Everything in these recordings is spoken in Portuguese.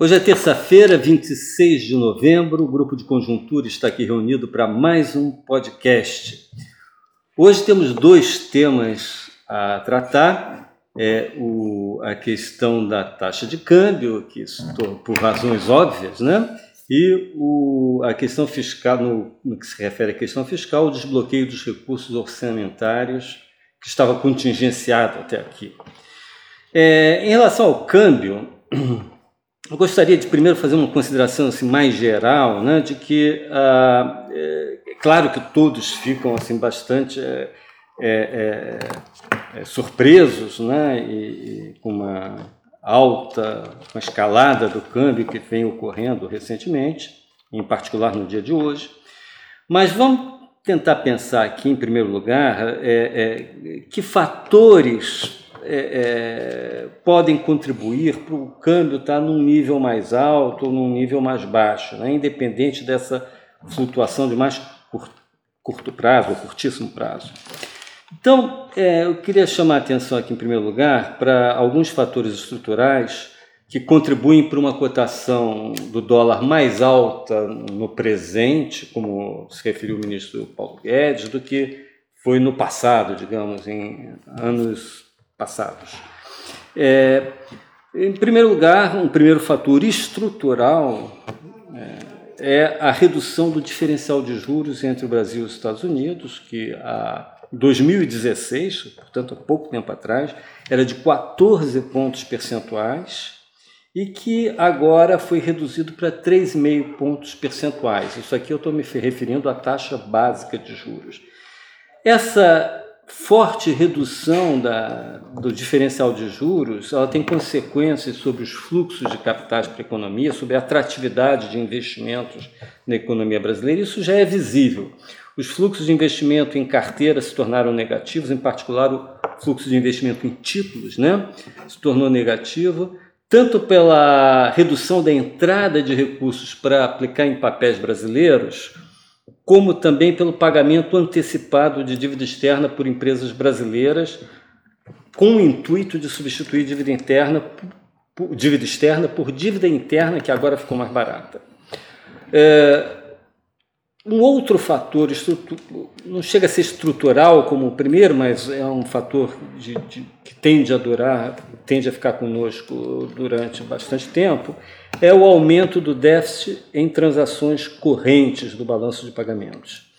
Hoje é terça-feira, 26 de novembro. O grupo de conjuntura está aqui reunido para mais um podcast. Hoje temos dois temas a tratar: é o, a questão da taxa de câmbio, que por razões óbvias, né? E o, a questão fiscal, no, no que se refere à questão fiscal, o desbloqueio dos recursos orçamentários que estava contingenciado até aqui. É, em relação ao câmbio, eu gostaria de primeiro fazer uma consideração assim, mais geral, né, de que ah, é, é, claro que todos ficam assim bastante é, é, é, é surpresos, né, e, e, com uma alta, uma escalada do câmbio que vem ocorrendo recentemente, em particular no dia de hoje. Mas vamos tentar pensar aqui, em primeiro lugar, que fatores é, é, podem contribuir para o câmbio estar num nível mais alto ou num nível mais baixo, né? independente dessa flutuação de mais curto, curto prazo ou curtíssimo prazo. Então, é, eu queria chamar a atenção aqui, em primeiro lugar, para alguns fatores estruturais que contribuem para uma cotação do dólar mais alta no presente, como se referiu o ministro Paulo Guedes, do que foi no passado, digamos, em anos passados. É, em primeiro lugar, um primeiro fator estrutural é, é, a redução do diferencial de juros entre o Brasil e os Estados Unidos, que a 2016, portanto há pouco tempo atrás, era de 14 pontos percentuais e que agora foi reduzido para 3,5 pontos percentuais. Isso aqui eu estou me referindo à taxa básica de juros. Essa forte redução da, do diferencial de juros ela tem consequências sobre os fluxos de capitais para a economia, sobre a atratividade de investimentos na economia brasileira. Isso já é visível. Os fluxos de investimento em carteira se tornaram negativos, em particular o fluxo de investimento em títulos né, se tornou negativo, tanto pela redução da entrada de recursos para aplicar em papéis brasileiros, como também pelo pagamento antecipado de dívida externa por empresas brasileiras, com o intuito de substituir dívida interna por, dívida externa por dívida interna, que agora ficou mais barata. É, um outro fator, não chega a ser estrutural como o primeiro, mas é um fator de, de, que tende a durar, tende a ficar conosco durante bastante tempo, é o aumento do déficit em transações correntes do balanço de pagamentos.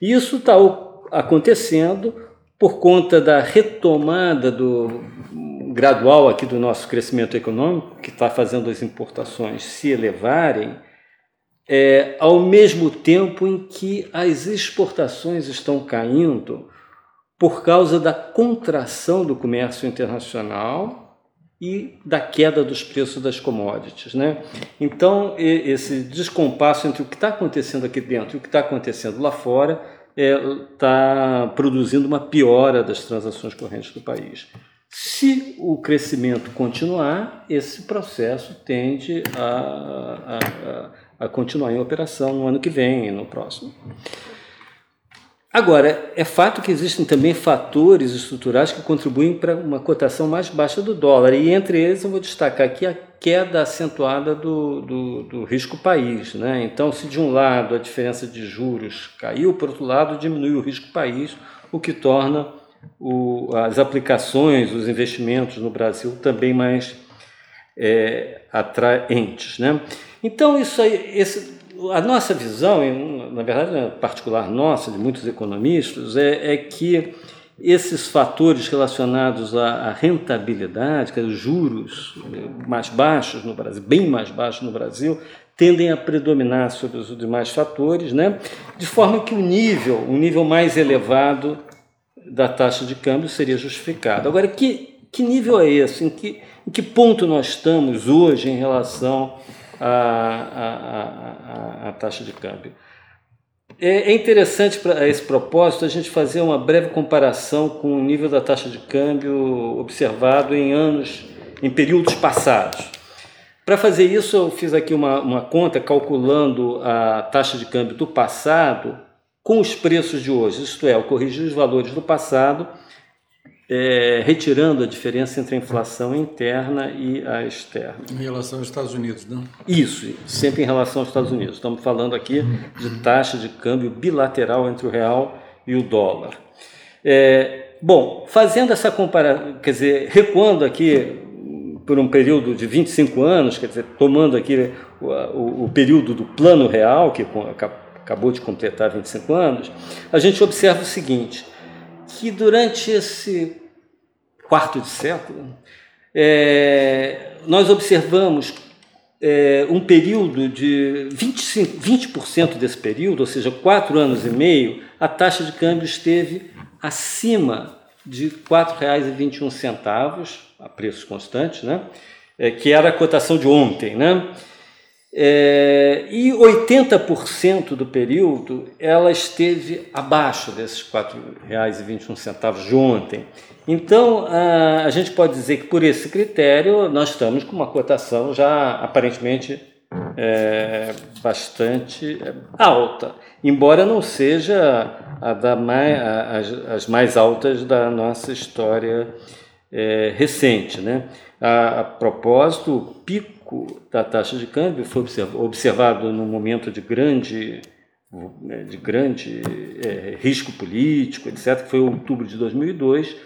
Isso está acontecendo por conta da retomada do gradual aqui do nosso crescimento econômico, que está fazendo as importações se elevarem, é, ao mesmo tempo em que as exportações estão caindo por causa da contração do comércio internacional e da queda dos preços das commodities. Né? Então, esse descompasso entre o que está acontecendo aqui dentro e o que está acontecendo lá fora está é, produzindo uma piora das transações correntes do país. Se o crescimento continuar, esse processo tende a, a, a continuar em operação no ano que vem e no próximo. Agora, é fato que existem também fatores estruturais que contribuem para uma cotação mais baixa do dólar, e entre eles eu vou destacar aqui a queda acentuada do, do, do risco país. Né? Então, se de um lado a diferença de juros caiu, por outro lado diminuiu o risco país, o que torna o, as aplicações, os investimentos no Brasil também mais é, atraentes. Né? Então, isso aí, esse, a nossa visão, na verdade, é particular nossa, de muitos economistas, é, é que esses fatores relacionados à, rentabilidade, que é os juros mais baixos no Brasil, bem mais baixos no Brasil, tendem a predominar sobre os demais fatores, né? de forma que o nível, o nível mais elevado da taxa de câmbio seria justificado. Agora, que, que nível é esse? Em que, em que ponto nós estamos hoje em relação a, a, a, a taxa de câmbio. É, é interessante para esse propósito a gente fazer uma breve comparação com o nível da taxa de câmbio observado em anos, em períodos passados. Para fazer isso, eu fiz aqui uma, uma conta calculando a taxa de câmbio do passado com os preços de hoje, isto é, eu corrigi os valores do passado é, retirando a diferença entre a inflação interna e a externa. Em relação aos Estados Unidos, não? Isso, sempre em relação aos Estados Unidos. Estamos falando aqui de taxa de câmbio bilateral entre o real e o dólar. É, bom, fazendo essa comparação, quer dizer, recuando aqui por um período de 25 anos, quer dizer, tomando aqui o, o, o período do plano real, que acabou de completar 25 anos, a gente observa o seguinte, que durante esse quarto de século, é, nós observamos é, um período de 25, 20% desse período, ou seja, quatro anos e meio, a taxa de câmbio esteve acima de R$ 4,21 a preços constantes, né? É, que era a cotação de ontem. Né? É, e 80% do período ela esteve abaixo desses R$ 4,21 de ontem. Então, a, a gente pode dizer que por esse critério nós estamos com uma cotação já aparentemente é, bastante é, alta, embora não seja a da mais, a, as, as mais altas da nossa história é, recente. Né? A, a, propósito, o pico da taxa de câmbio foi observado num momento de grande, né, de grande é, risco político, etc., que foi outubro de 2002.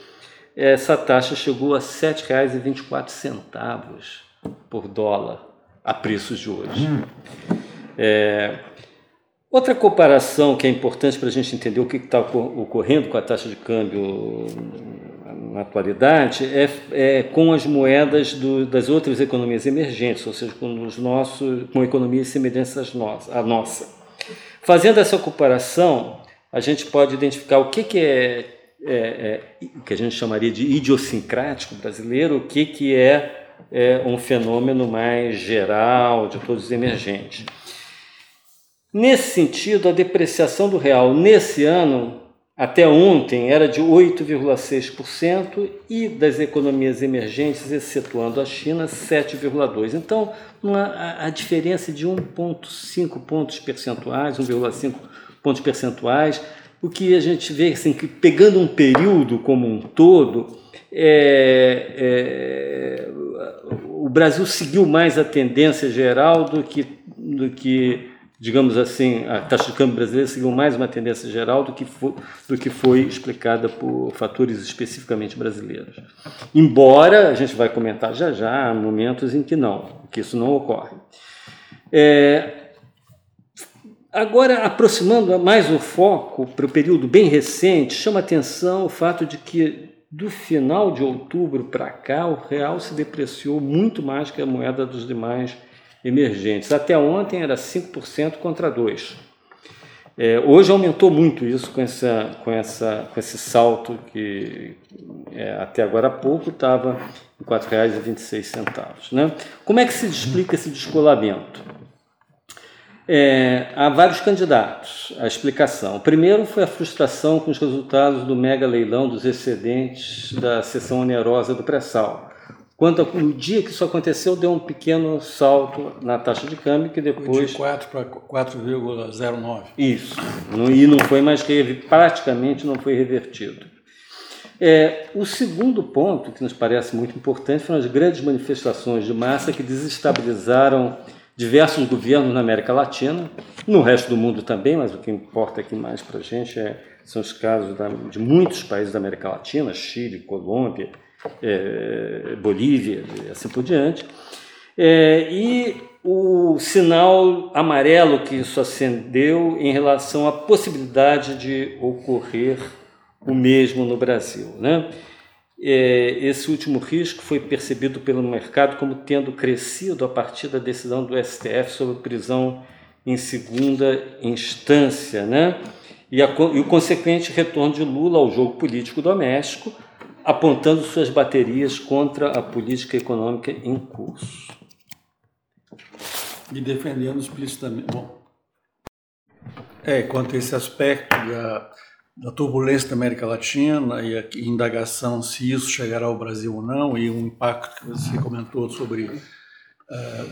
Essa taxa chegou a R$ 7,24 por dólar a preços de hoje. É, outra comparação que é importante para a gente entender o que está ocorrendo com a taxa de câmbio na atualidade é, é com as moedas do, das outras economias emergentes, ou seja, com os nossos, com economias semelhantes às nossas, à nossa. Fazendo essa comparação, a gente pode identificar o que, que é, é, é que a gente chamaria de idiosincrático brasileiro, o que, que é, é um fenômeno mais geral de todos os emergentes. Nesse sentido, a depreciação do real nesse ano até ontem era de 8,6% e das economias emergentes, excetuando a China, 7,2%. Então, uma, a, diferença de 1,5 pontos percentuais, 1,5 pontos percentuais, o que a gente vê assim, que pegando um período como um todo, é, é, o Brasil seguiu mais a tendência geral do que, do que digamos assim, a taxa de câmbio brasileira seguiu mais uma tendência geral do que foi, do que foi explicada por fatores especificamente brasileiros. Embora, a gente vai comentar já já, há momentos em que não, que isso não ocorre. É, agora, aproximando mais o foco para o período bem recente, chama atenção o fato de que do final de outubro para cá, o real se depreciou muito mais que a moeda dos demais emergentes. Até ontem era 5% contra 2%. É, hoje aumentou muito isso com, essa, com, essa, com esse salto que é, até agora há pouco estava em R$ 4,26. Né? Como é que se explica esse descolamento? É, há vários candidatos à explicação. O primeiro foi a frustração com os resultados do mega leilão dos excedentes da seção onerosa do pré-sal. Quando o dia que isso aconteceu, deu um pequeno salto na taxa de câmbio que depois. De 4 para 4,09. Isso. e não foi mais praticamente não foi revertido. É, o segundo ponto, que nos parece muito importante, foram as grandes manifestações de massa que desestabilizaram diversos governos na América Latina, no resto do mundo também, mas o que importa aqui mais para a gente é, são os casos da, de muitos países da América Latina, Chile, Colômbia, é, Bolívia e assim por diante. É, e o sinal amarelo que isso acendeu em relação à possibilidade de ocorrer o mesmo no Brasil. Né? É, esse último risco foi percebido pelo mercado como tendo crescido a partir da decisão do STF sobre prisão em segunda instância, né? e, a, e o consequente retorno de Lula ao jogo político doméstico, apontando suas baterias contra a política econômica em curso. E defendendo explicitamente. Bom, é, quanto a esse aspecto da, da turbulência da América Latina e a indagação se isso chegará ao Brasil ou não, e o impacto que você comentou sobre a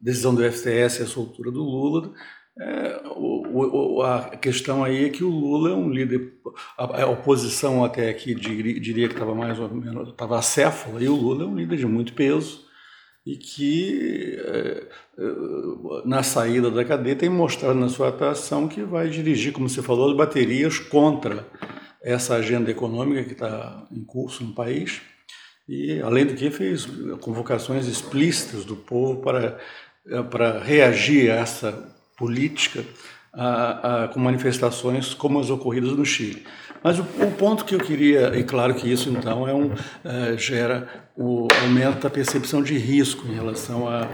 decisão do FTS e a soltura do Lula, É, o, o, a questão aí é que o Lula é um líder, a, a oposição até aqui diria, diria que estava mais ou menos, estava acéfala, e o Lula é um líder de muito peso e que é, é, na saída da cadeia tem mostrado na sua atuação que vai dirigir, como você falou, as baterias contra essa agenda econômica que está em curso no país e, além do que, fez convocações explícitas do povo para, para reagir a essa política a, a, com manifestações como as ocorridas no Chile. Mas o, o, ponto que eu queria, e claro que isso então é um, é, gera o aumento da percepção de risco em relação à,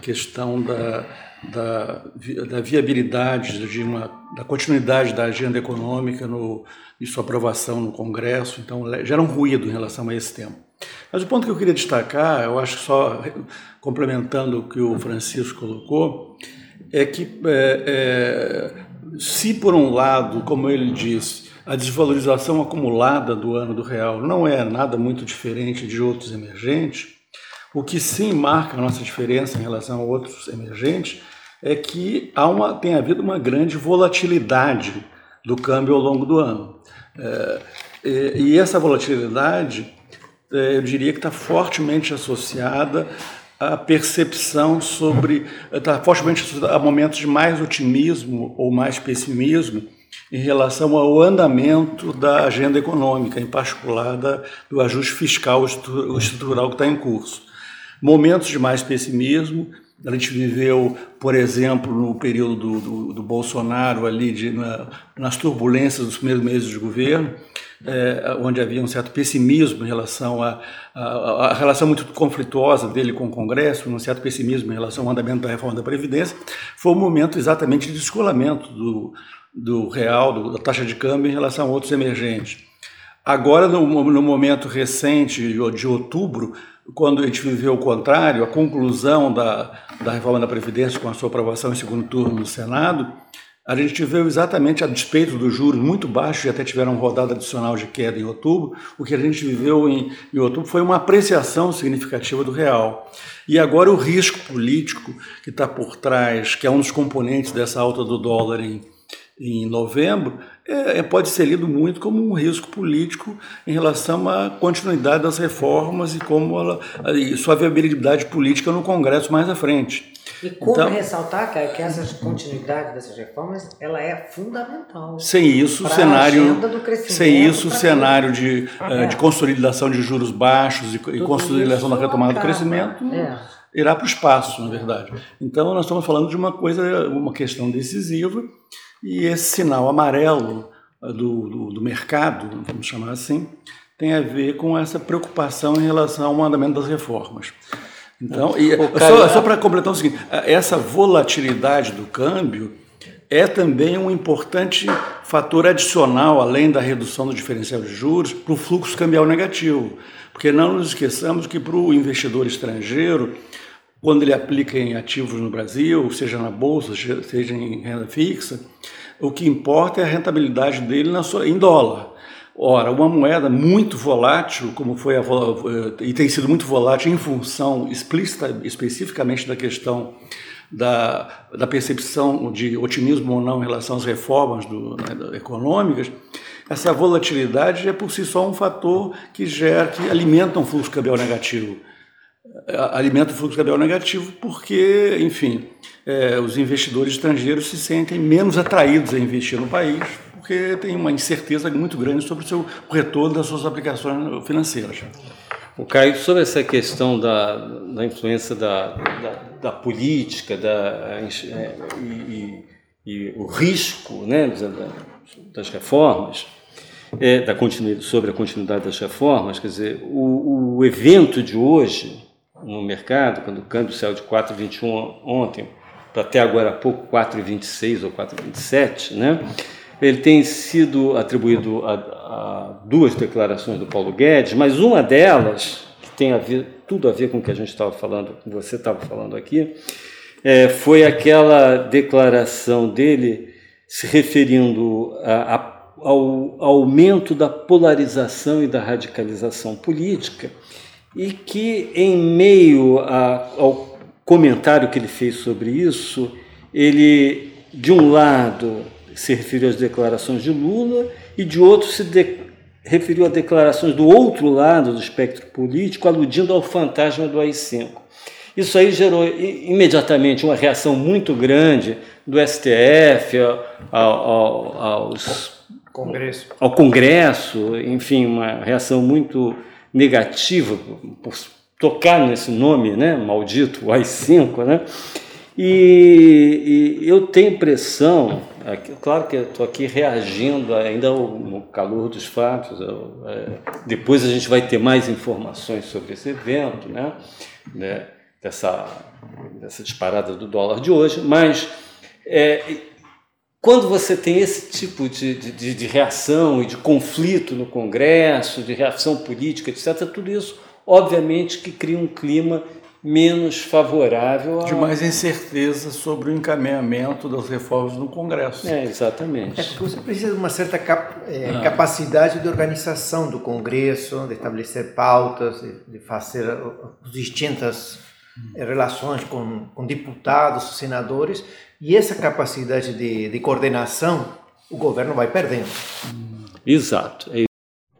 questão da, da, da, viabilidade, de uma, da continuidade da agenda econômica no, e sua aprovação no Congresso, então gera um ruído em relação a esse tema. Mas o ponto que eu queria destacar, eu acho só complementando o que o Francisco colocou, é que é, é, se por um lado, como ele disse, a desvalorização acumulada do ano do real não é nada muito diferente de outros emergentes, o que sim marca a nossa diferença em relação a outros emergentes é que há uma, tem havido uma grande volatilidade do câmbio ao longo do ano. É, e, e essa volatilidade é, eu diria que está fortemente associada à percepção sobre, está fortemente a momentos de mais otimismo ou mais pessimismo em relação ao andamento da agenda econômica, em particular da, do ajuste fiscal estrutural que está em curso. Momentos de mais pessimismo, a gente viveu, por exemplo, no período do, do, do Bolsonaro, ali de, na, nas turbulências dos primeiros meses de governo, é, onde havia um certo pessimismo em relação a, relação muito conflituosa dele com o Congresso, um certo pessimismo em relação ao andamento da reforma da Previdência, foi um momento exatamente de descolamento do, do real, do, da taxa de câmbio em relação a outros emergentes. Agora, no, no momento recente de outubro, quando a gente viveu o contrário, a conclusão da, da reforma da Previdência com a sua aprovação em segundo turno no Senado, a gente viu exatamente a despeito dos juros muito baixos e até tiveram rodada adicional de queda em outubro, o que a gente viveu em, em outubro foi uma apreciação significativa do real. E agora o risco político que está por trás, que é um dos componentes dessa alta do dólar em, em novembro, é, é, pode ser lido muito como um risco político em relação à continuidade das reformas e como ela, e sua viabilidade política no Congresso mais à frente. E como então, ressaltar, cara, que essa continuidade dessas reformas ela é fundamental. Sem isso, o cenário, sem isso, o cenário de, ah, de consolidação de juros baixos e, e consolidação da retomada do crescimento é. irá para o espaço, na verdade. Então, nós estamos falando de uma coisa, uma questão decisiva e esse sinal amarelo do, do, do mercado, vamos chamar assim, tem a ver com essa preocupação em relação ao andamento das reformas. Então, e, só, só para completar o seguinte, essa volatilidade do câmbio é também um importante fator adicional, além da redução do diferencial de juros, para o fluxo cambial negativo. Porque não nos esqueçamos que para o investidor estrangeiro, quando ele aplica em ativos no Brasil, seja na bolsa, seja em renda fixa, o que importa é a rentabilidade dele na sua, em dólar. Ora, uma moeda muito volátil, como foi a, e tem sido muito volátil em função explícita, especificamente da questão da, da percepção de otimismo ou não em relação às reformas do, né, econômicas, essa volatilidade é por si só um fator que gera, que alimenta um fluxo cambial negativo. Alimenta o fluxo cambial negativo porque, enfim, é, os investidores estrangeiros se sentem menos atraídos a investir no país porque tem uma incerteza muito grande sobre o, seu, retorno das suas aplicações financeiras. O Caio, sobre essa questão da, da influência da, da, da política da, é, e, e, e, o risco né, das reformas, é, da continuidade, sobre a continuidade das reformas, quer dizer, o, o evento de hoje no mercado, quando o câmbio saiu de 4,21 ontem para até agora há pouco 4,26 ou 4,27, né? Ele tem sido atribuído a, a, duas declarações do Paulo Guedes, mas uma delas, que tem a ver, tudo a ver com o que a gente estava falando, com você estava falando aqui, é, foi aquela declaração dele se referindo a, a, ao aumento da polarização e da radicalização política, e que, em meio ao comentário que ele fez sobre isso, ele de um lado, se referiu às declarações de Lula e de outro se de, referiu a declarações do outro lado do espectro político, aludindo ao fantasma do AI-5. Isso aí gerou imediatamente uma reação muito grande do STF ao, ao, aos, Congresso. ao Congresso, enfim, uma reação muito negativa por tocar nesse nome né, maldito, o AI-5, né? E, e, eu tenho impressão, claro que estou aqui reagindo ainda no calor dos fatos, eu, é, depois a gente vai ter mais informações sobre esse evento, né, né dessa, dessa disparada do dólar de hoje, mas é, quando você tem esse tipo de, de, de reação e de conflito no Congresso, de reação política, etc., tudo isso, obviamente, que cria um clima menos favorável a... de mais incerteza sobre o encaminhamento das reformas no Congresso. É, exatamente. É porque você precisa de uma certa cap é, ah. capacidade de organização do Congresso, de estabelecer pautas, de fazer as distintas eh, relações com, com deputados, senadores, e essa capacidade de, de coordenação o governo vai perdendo. Exato. É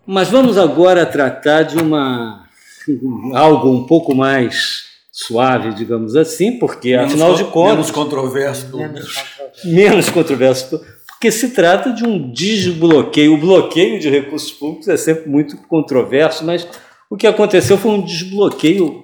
Mas vamos agora tratar de uma algo um pouco mais suave, digamos assim, porque menos afinal de contas. Menos controverso. Menos, menos controverso. Porque se trata de um desbloqueio. O bloqueio de recursos públicos é sempre muito controverso, mas o que aconteceu foi um desbloqueio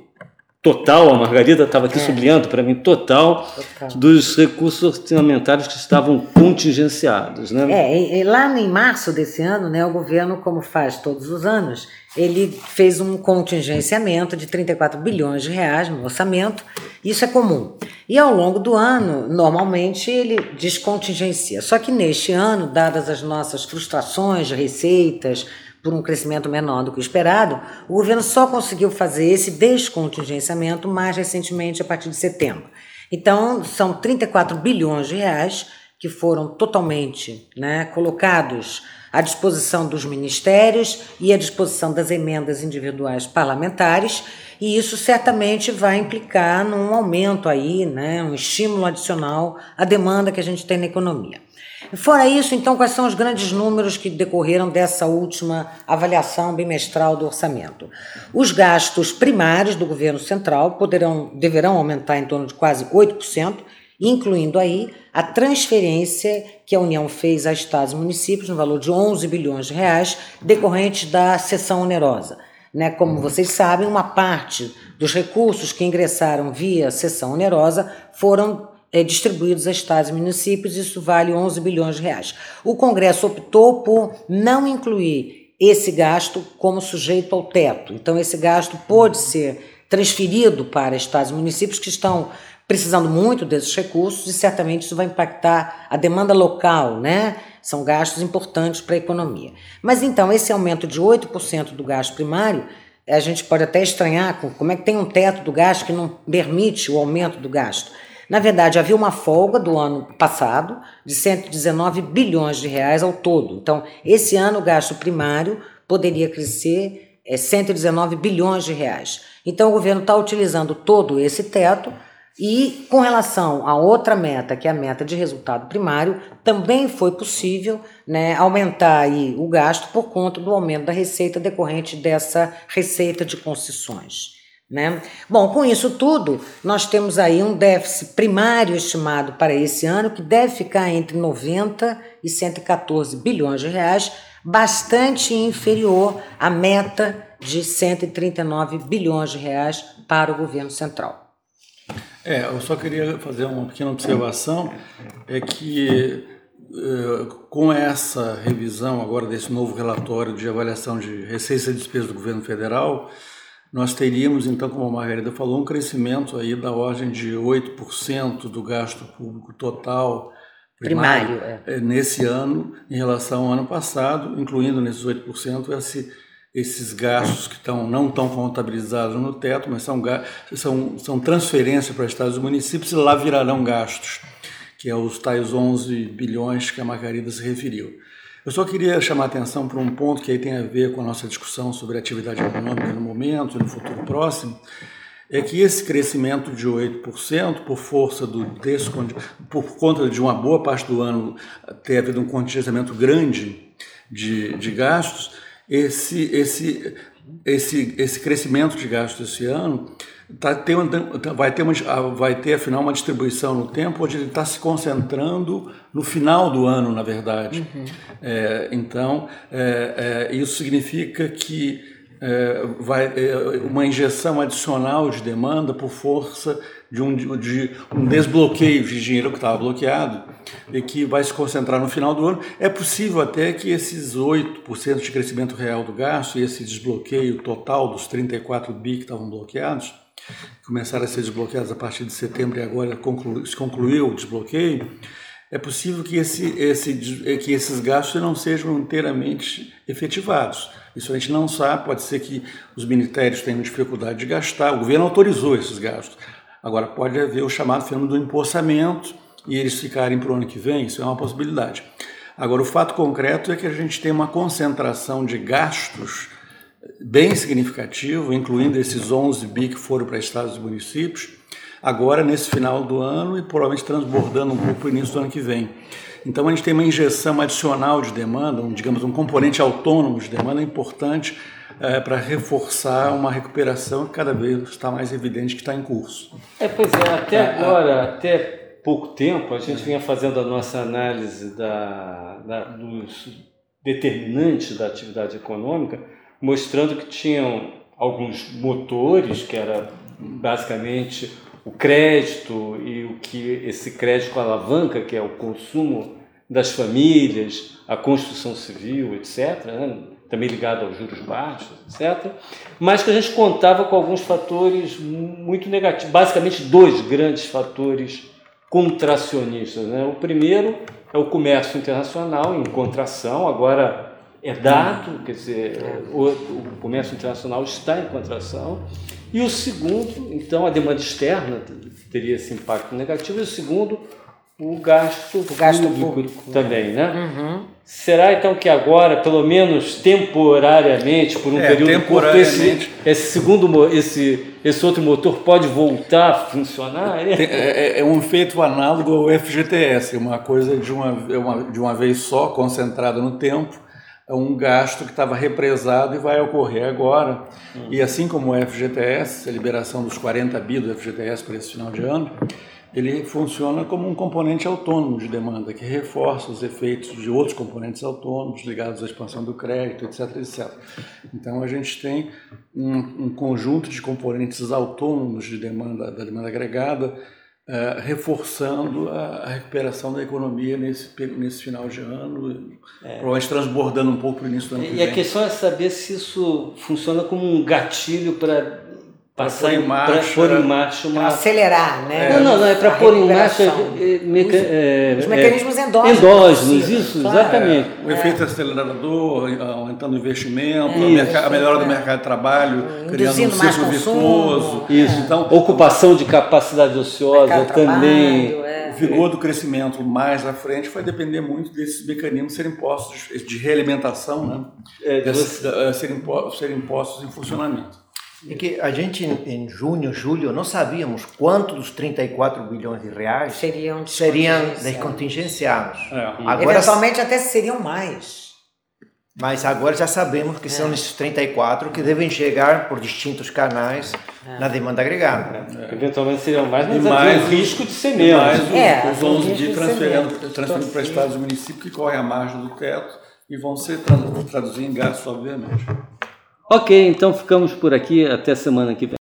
total, a Margarida estava aqui é. sublinhando para mim, total, total, dos recursos orçamentários que estavam contingenciados. Né? É, e, e lá em março desse ano, né, o governo, como faz todos os anos, ele fez um contingenciamento de 34 bilhões de reais no orçamento, isso é comum. E ao longo do ano, normalmente, ele descontingencia. Só que neste ano, dadas as nossas frustrações receitas, por um crescimento menor do que o esperado, o governo só conseguiu fazer esse descontingenciamento mais recentemente, a partir de setembro. Então, são 34 bilhões de reais que foram totalmente né, colocados à disposição dos ministérios e à disposição das emendas individuais parlamentares, e isso certamente vai implicar num aumento aí, né, um estímulo adicional à demanda que a gente tem na economia. Fora isso, então, quais são os grandes números que decorreram dessa última avaliação bimestral do orçamento? Os gastos primários do governo central poderão, deverão aumentar em torno de quase 8%, incluindo aí a transferência que a União fez a estados e municípios no valor de 11 bilhões de reais, decorrentes da sessão onerosa. Né? Como vocês sabem, uma parte dos recursos que ingressaram via sessão onerosa foram é, distribuídos a estados e municípios, isso vale 11 bilhões de reais. O Congresso optou por não incluir esse gasto como sujeito ao teto. Então, esse gasto pode ser transferido para estados e municípios que estão precisando muito desses recursos e certamente isso vai impactar a demanda local, né? São gastos importantes para a economia. Mas então, esse aumento de 8% do gasto primário, a gente pode até estranhar como é que tem um teto do gasto que não permite o aumento do gasto. Na verdade, havia uma folga do ano passado de 119 bilhões de reais ao todo. Então, esse ano o gasto primário poderia crescer é, 119 bilhões de reais. Então, o governo está utilizando todo esse teto e, com relação a outra meta, que é a meta de resultado primário, também foi possível né, aumentar aí o gasto por conta do aumento da receita decorrente dessa receita de concessões. Né? Bom, com isso tudo, nós temos aí um déficit primário estimado para esse ano que deve ficar entre 90 e 114 bilhões de reais, bastante inferior à meta de 139 bilhões de reais para o governo central. É, eu só queria fazer uma pequena observação, é que eh, com essa revisão agora desse novo relatório de avaliação de receita e despesa do governo federal, nós teríamos, então, como a Margarida falou, um crescimento aí da ordem de 8% do gasto público total primário, primário é. nesse ano em relação ao ano passado, incluindo nesses 8% esse, esses gastos que estão, não estão contabilizados no teto, mas são, são, são transferências para estados e municípios e lá virarão gastos, que é os tais 11 bilhões que a Margarida se referiu. Eu só queria chamar a atenção para um ponto que aí tem a ver com a nossa discussão sobre atividade econômica no momento e no futuro próximo. é que esse crescimento de 8%, por força do por conta de uma boa parte do ano ter havido um contingenciamento grande de, de gastos, esse, esse, esse, esse crescimento de gastos esse ano tá, tem, vai, ter uma, vai ter, afinal, uma distribuição no tempo onde ele está se concentrando no final do ano, na verdade. Uhum. É, então, é, é, isso significa que é, vai, é, uma injeção adicional de demanda por força de um, de um desbloqueio de dinheiro que estava bloqueado e que vai se concentrar no final do ano. É possível até que esses 8% de crescimento real do gasto e esse desbloqueio total dos 34 bi que estavam bloqueados, começaram a ser desbloqueados a partir de setembro e agora conclu, se concluiu o desbloqueio, é possível que, esse, esse, que esses gastos não sejam inteiramente efetivados. Isso a gente não sabe, pode ser que os ministérios tenham dificuldade de gastar, o governo autorizou esses gastos. Agora, pode haver o chamado fenômeno do empossamento e eles ficarem para o ano que vem, isso é uma possibilidade. Agora, o fato concreto é que a gente tem uma concentração de gastos bem significativo, incluindo esses 11 bi que foram para estados e municípios, agora nesse final do ano e provavelmente transbordando um pouco no início do ano que vem. Então a gente tem uma injeção adicional de demanda, um, digamos um componente autônomo de demanda importante é, para reforçar uma recuperação que cada vez está mais evidente que está em curso. É, pois é, até é, agora, até pouco tempo, a gente vinha fazendo a nossa análise da, da, dos determinantes da atividade econômica, mostrando que tinham alguns motores, que era basicamente o crédito e o que esse crédito alavanca, que é o consumo das famílias, a construção civil, etc., né? também ligado aos juros baixos, etc., mas que a gente contava com alguns fatores muito negativos, basicamente dois grandes fatores contracionistas. Né? O primeiro é o comércio internacional em contração, agora é dado, quer dizer, o, o comércio internacional está em contração. E o segundo, então, a demanda externa teria esse impacto negativo, e o segundo, o gasto, o gasto público, público também, né? Uhum. Será então que agora, pelo menos temporariamente, por um é, período curto, esse, esse segundo, esse, esse outro motor pode voltar a funcionar? É, é, é um efeito análogo ao FGTS, uma coisa de uma, uma, de uma vez só, concentrada no tempo, é um gasto que estava represado e vai ocorrer agora. E assim como o FGTS, a liberação dos 40 bi do FGTS para esse final de ano, ele funciona como um componente autônomo de demanda, que reforça os efeitos de outros componentes autônomos ligados à expansão do crédito, etc. etc. Então, a gente tem um, um conjunto de componentes autônomos de demanda, da demanda agregada, uh, reforçando a, recuperação da economia nesse, nesse final de ano, é. provavelmente transbordando um pouco no início do ano e, que. E a questão é saber se isso funciona como um gatilho para passar em marcha, pôr em marcha uma acelerar, né? Não, não, não é para pôr em marcha é, meca... é, os mecanismos é, endógenos. Endógenos, isso, claro. exatamente. O efeito acelerador, aumentando o investimento, isso, a, melhora do mercado de trabalho, Induzindo criando um ciclo virtuoso. Isso. Então, ocupação de capacidade ociosa também. Trabalho, o vigor do crescimento mais à frente vai depender muito desses mecanismos serem postos de realimentação, né? É, Desse, serem, serem postos em funcionamento. É que a gente em junho, julho, não sabíamos quanto dos 34 bilhões de reais seriam, seriam descontingenciados. É. Agora, Eventualmente até seriam mais. Mas agora já sabemos que é. são esses 34 que devem chegar por distintos canais é. na demanda agregada. É. Eventualmente seriam mais, mas mais o risco de ser menos. Mais os, os 11 de transferindo, transferindo para estados e municípios que correm à margem do teto e vão ser traduzidos em gastos, obviamente. Ok, então ficamos por aqui. Até semana que vem.